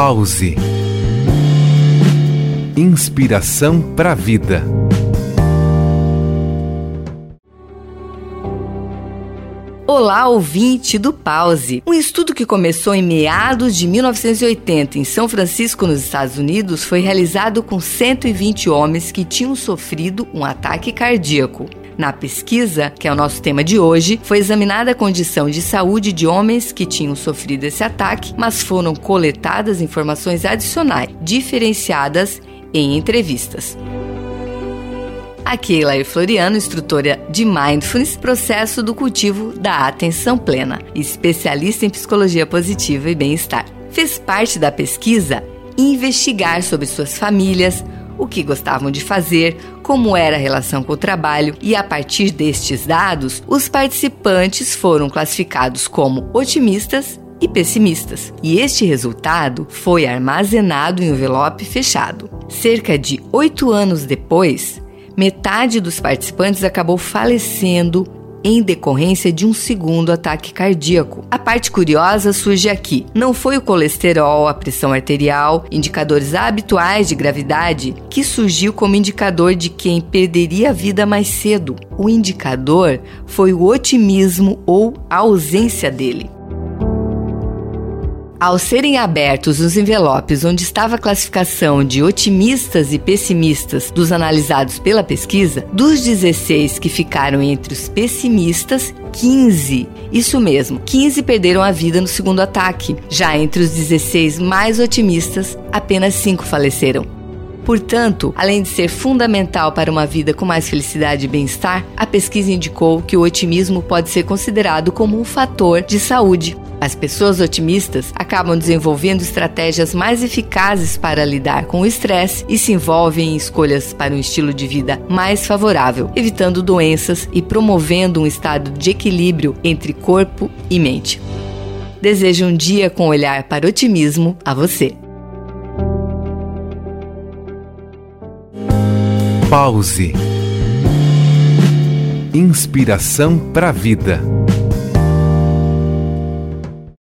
Pause. Inspiração para a vida. Olá, ouvinte do Pause. Um estudo que começou em meados de 1980 em São Francisco, nos Estados Unidos, foi realizado com 120 homens que tinham sofrido um ataque cardíaco. Na pesquisa, que é o nosso tema de hoje, foi examinada a condição de saúde de homens que tinham sofrido esse ataque, mas foram coletadas informações adicionais, diferenciadas em entrevistas. Aqui é Elair Floriano, instrutora de Mindfulness, processo do cultivo da atenção plena, especialista em psicologia positiva e bem-estar. Fez parte da pesquisa investigar sobre suas famílias, o que gostavam de fazer, como era a relação com o trabalho, e a partir destes dados, os participantes foram classificados como otimistas e pessimistas. E este resultado foi armazenado em um envelope fechado. Cerca de oito anos depois, metade dos participantes acabou falecendo em decorrência de um segundo ataque cardíaco. A parte curiosa surge aqui. Não foi o colesterol, a pressão arterial, indicadores habituais de gravidade, que surgiu como indicador de quem perderia a vida mais cedo. O indicador foi o otimismo ou a ausência dele. Ao serem abertos os envelopes onde estava a classificação de otimistas e pessimistas dos analisados pela pesquisa, dos 16 que ficaram entre os pessimistas, 15, isso mesmo, 15 perderam a vida no segundo ataque. Já entre os 16 mais otimistas, apenas 5 faleceram. Portanto, além de ser fundamental para uma vida com mais felicidade e bem-estar, a pesquisa indicou que o otimismo pode ser considerado como um fator de saúde. As pessoas otimistas acabam desenvolvendo estratégias mais eficazes para lidar com o estresse e se envolvem em escolhas para um estilo de vida mais favorável, evitando doenças e promovendo um estado de equilíbrio entre corpo e mente. Desejo um dia com olhar para otimismo a você. Pause. Inspiração para a vida.